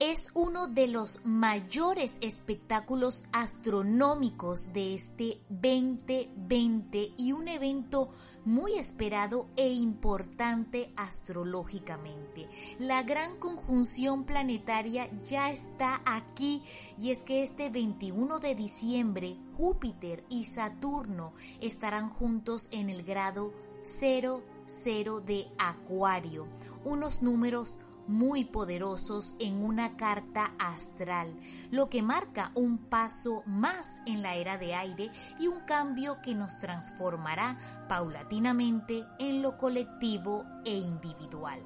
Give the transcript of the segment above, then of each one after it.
es uno de los mayores espectáculos astronómicos de este 2020 y un evento muy esperado e importante astrológicamente. La gran conjunción planetaria ya está aquí y es que este 21 de diciembre Júpiter y Saturno estarán juntos en el grado 00 de Acuario, unos números muy poderosos en una carta astral, lo que marca un paso más en la era de aire y un cambio que nos transformará paulatinamente en lo colectivo e individual.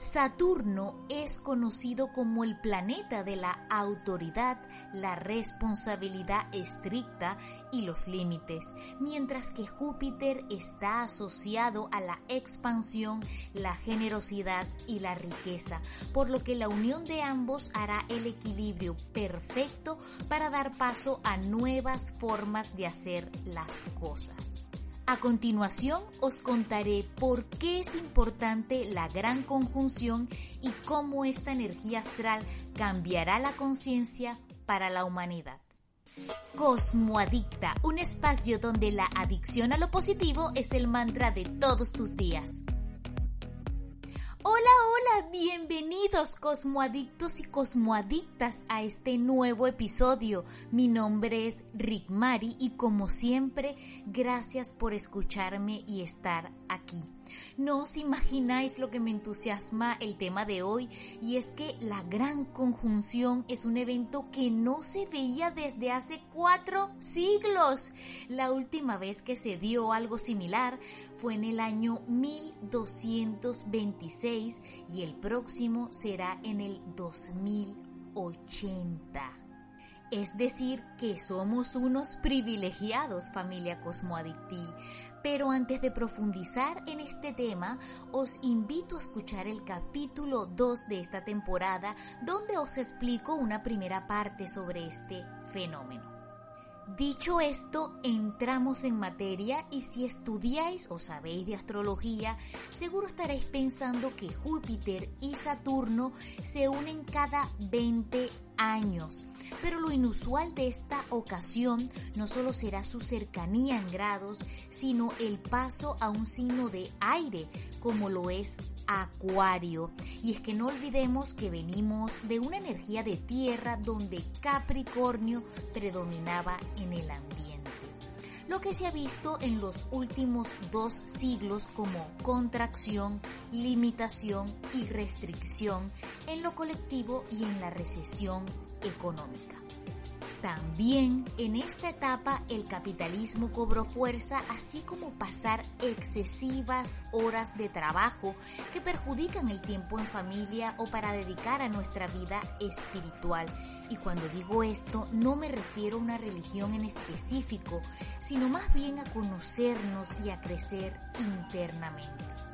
Saturno es conocido como el planeta de la autoridad, la responsabilidad estricta y los límites, mientras que Júpiter está asociado a la expansión, la generosidad y la riqueza, por lo que la unión de ambos hará el equilibrio perfecto para dar paso a nuevas formas de hacer las cosas. A continuación os contaré por qué es importante la gran conjunción y cómo esta energía astral cambiará la conciencia para la humanidad. Cosmoadicta, un espacio donde la adicción a lo positivo es el mantra de todos tus días. Hola, hola, bienvenidos cosmoadictos y cosmoadictas a este nuevo episodio. Mi nombre es Rick Mari y como siempre, gracias por escucharme y estar aquí. No os imagináis lo que me entusiasma el tema de hoy y es que la gran conjunción es un evento que no se veía desde hace cuatro siglos. La última vez que se dio algo similar fue en el año 1226 y el próximo será en el 2080. Es decir, que somos unos privilegiados familia cosmoadictil. Pero antes de profundizar en este tema, os invito a escuchar el capítulo 2 de esta temporada, donde os explico una primera parte sobre este fenómeno. Dicho esto, entramos en materia y si estudiáis o sabéis de astrología, seguro estaréis pensando que Júpiter y Saturno se unen cada 20 años. Pero lo inusual de esta ocasión no solo será su cercanía en grados, sino el paso a un signo de aire, como lo es Acuario. Y es que no olvidemos que venimos de una energía de tierra donde Capricornio predominaba en el ambiente. Lo que se ha visto en los últimos dos siglos como contracción, limitación y restricción en lo colectivo y en la recesión económica. También en esta etapa el capitalismo cobró fuerza, así como pasar excesivas horas de trabajo que perjudican el tiempo en familia o para dedicar a nuestra vida espiritual. Y cuando digo esto, no me refiero a una religión en específico, sino más bien a conocernos y a crecer internamente.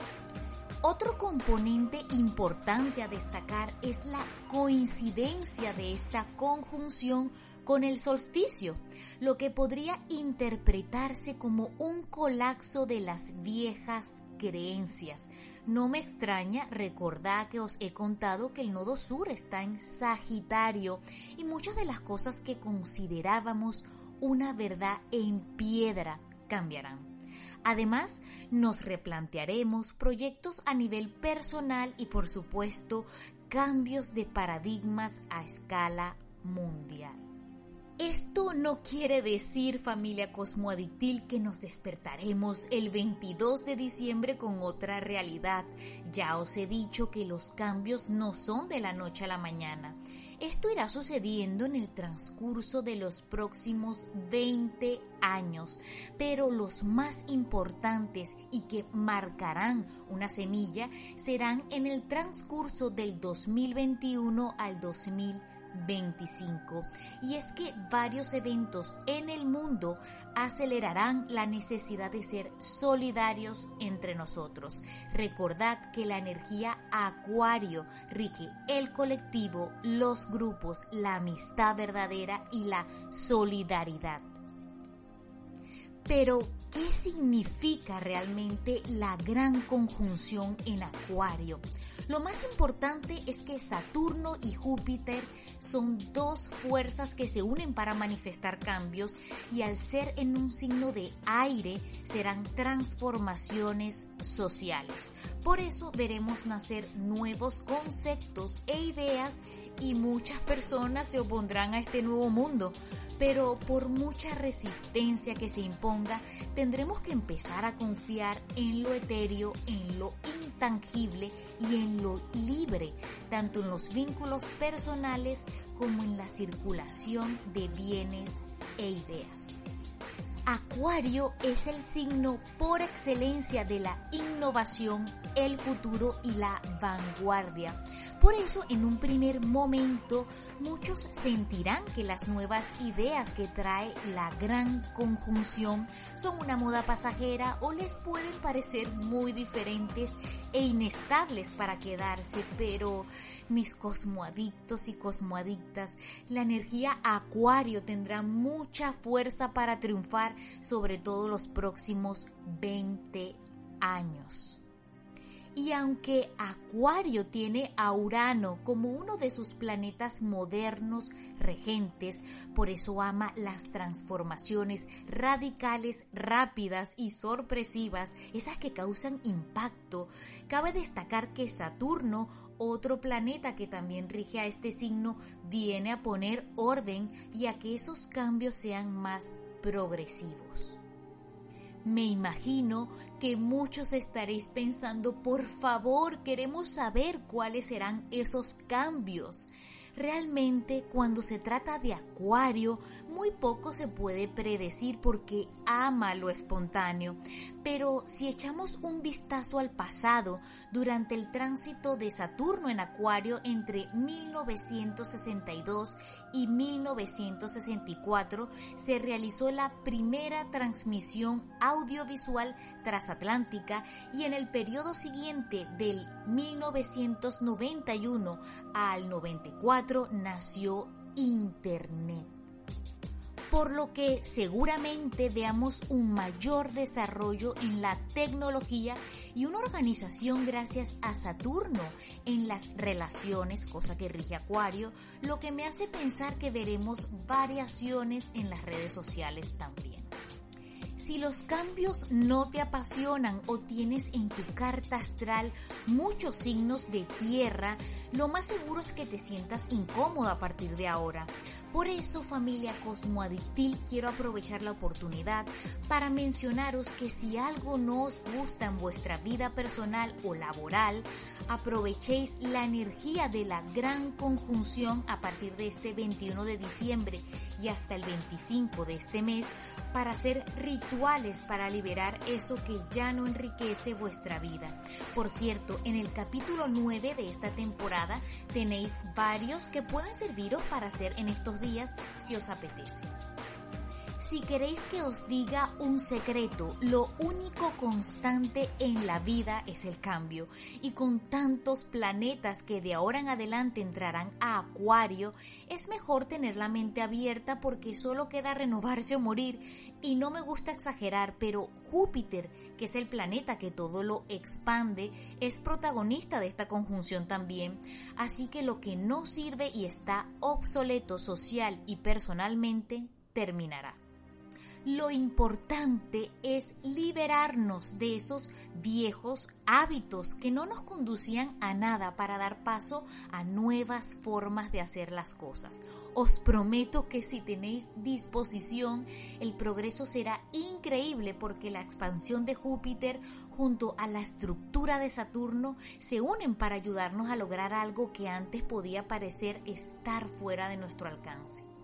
Otro componente importante a destacar es la coincidencia de esta conjunción con el solsticio, lo que podría interpretarse como un colapso de las viejas creencias. No me extraña, recordar que os he contado que el nodo sur está en Sagitario y muchas de las cosas que considerábamos una verdad en piedra cambiarán. Además, nos replantearemos proyectos a nivel personal y por supuesto cambios de paradigmas a escala mundial. Esto no quiere decir, familia cosmoadictil, que nos despertaremos el 22 de diciembre con otra realidad. Ya os he dicho que los cambios no son de la noche a la mañana. Esto irá sucediendo en el transcurso de los próximos 20 años, pero los más importantes y que marcarán una semilla serán en el transcurso del 2021 al 2022 25. Y es que varios eventos en el mundo acelerarán la necesidad de ser solidarios entre nosotros. Recordad que la energía acuario rige el colectivo, los grupos, la amistad verdadera y la solidaridad. Pero, ¿qué significa realmente la gran conjunción en Acuario? Lo más importante es que Saturno y Júpiter son dos fuerzas que se unen para manifestar cambios y al ser en un signo de aire serán transformaciones sociales. Por eso veremos nacer nuevos conceptos e ideas y muchas personas se opondrán a este nuevo mundo pero por mucha resistencia que se imponga, tendremos que empezar a confiar en lo etéreo, en lo intangible y en lo libre, tanto en los vínculos personales como en la circulación de bienes e ideas. Acuario es el signo por excelencia de la innovación, el futuro y la vanguardia. Por eso, en un primer momento, muchos sentirán que las nuevas ideas que trae la gran conjunción son una moda pasajera o les pueden parecer muy diferentes e inestables para quedarse, pero mis cosmoadictos y cosmoadictas, la energía Acuario tendrá mucha fuerza para triunfar sobre todo los próximos 20 años. Y aunque Acuario tiene a Urano como uno de sus planetas modernos regentes, por eso ama las transformaciones radicales, rápidas y sorpresivas, esas que causan impacto, cabe destacar que Saturno, otro planeta que también rige a este signo, viene a poner orden y a que esos cambios sean más progresivos. Me imagino que muchos estaréis pensando, por favor, queremos saber cuáles serán esos cambios. Realmente cuando se trata de Acuario, muy poco se puede predecir porque ama lo espontáneo. Pero si echamos un vistazo al pasado, durante el tránsito de Saturno en Acuario entre 1962 y 1964, se realizó la primera transmisión audiovisual transatlántica y en el periodo siguiente del 1991 al 94 nació Internet por lo que seguramente veamos un mayor desarrollo en la tecnología y una organización gracias a Saturno en las relaciones, cosa que rige Acuario, lo que me hace pensar que veremos variaciones en las redes sociales también. Si los cambios no te apasionan o tienes en tu carta astral muchos signos de tierra, lo más seguro es que te sientas incómoda a partir de ahora. Por eso, familia Cosmoadictil, quiero aprovechar la oportunidad para mencionaros que si algo no os gusta en vuestra vida personal o laboral, aprovechéis la energía de la gran conjunción a partir de este 21 de diciembre y hasta el 25 de este mes para hacer para liberar eso que ya no enriquece vuestra vida. Por cierto, en el capítulo 9 de esta temporada tenéis varios que pueden serviros para hacer en estos días si os apetece. Si queréis que os diga un secreto, lo único constante en la vida es el cambio. Y con tantos planetas que de ahora en adelante entrarán a Acuario, es mejor tener la mente abierta porque solo queda renovarse o morir. Y no me gusta exagerar, pero Júpiter, que es el planeta que todo lo expande, es protagonista de esta conjunción también. Así que lo que no sirve y está obsoleto social y personalmente terminará. Lo importante es liberarnos de esos viejos hábitos que no nos conducían a nada para dar paso a nuevas formas de hacer las cosas. Os prometo que si tenéis disposición, el progreso será increíble porque la expansión de Júpiter junto a la estructura de Saturno se unen para ayudarnos a lograr algo que antes podía parecer estar fuera de nuestro alcance.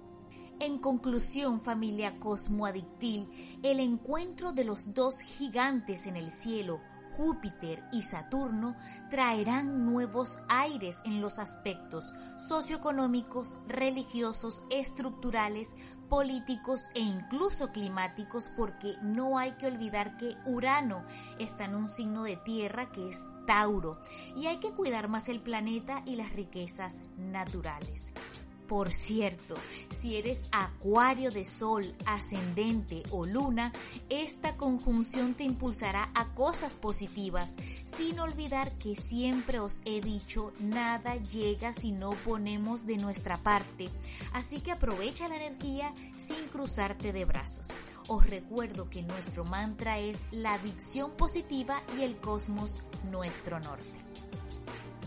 En conclusión, familia cosmoadictil, el encuentro de los dos gigantes en el cielo, Júpiter y Saturno traerán nuevos aires en los aspectos socioeconómicos, religiosos, estructurales, políticos e incluso climáticos porque no hay que olvidar que Urano está en un signo de tierra que es Tauro y hay que cuidar más el planeta y las riquezas naturales. Por cierto, si eres acuario de sol, ascendente o luna, esta conjunción te impulsará a cosas positivas, sin olvidar que siempre os he dicho, nada llega si no ponemos de nuestra parte. Así que aprovecha la energía sin cruzarte de brazos. Os recuerdo que nuestro mantra es la adicción positiva y el cosmos nuestro norte.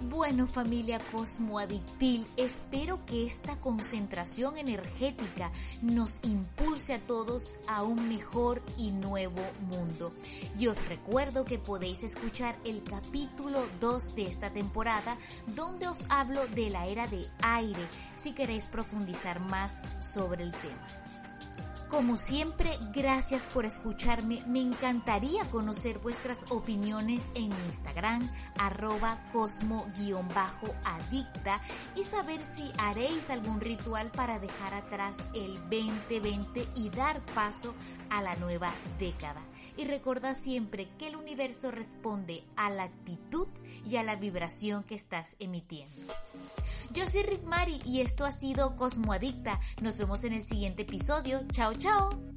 Bueno familia cosmoadictil, espero que esta concentración energética nos impulse a todos a un mejor y nuevo mundo. Y os recuerdo que podéis escuchar el capítulo 2 de esta temporada donde os hablo de la era de aire si queréis profundizar más sobre el tema. Como siempre, gracias por escucharme. Me encantaría conocer vuestras opiniones en Instagram, arroba cosmo-adicta y saber si haréis algún ritual para dejar atrás el 2020 y dar paso a la nueva década. Y recuerda siempre que el universo responde a la actitud y a la vibración que estás emitiendo. Yo soy Rick Mari y esto ha sido Cosmoadicta. Nos vemos en el siguiente episodio. Chao, chao.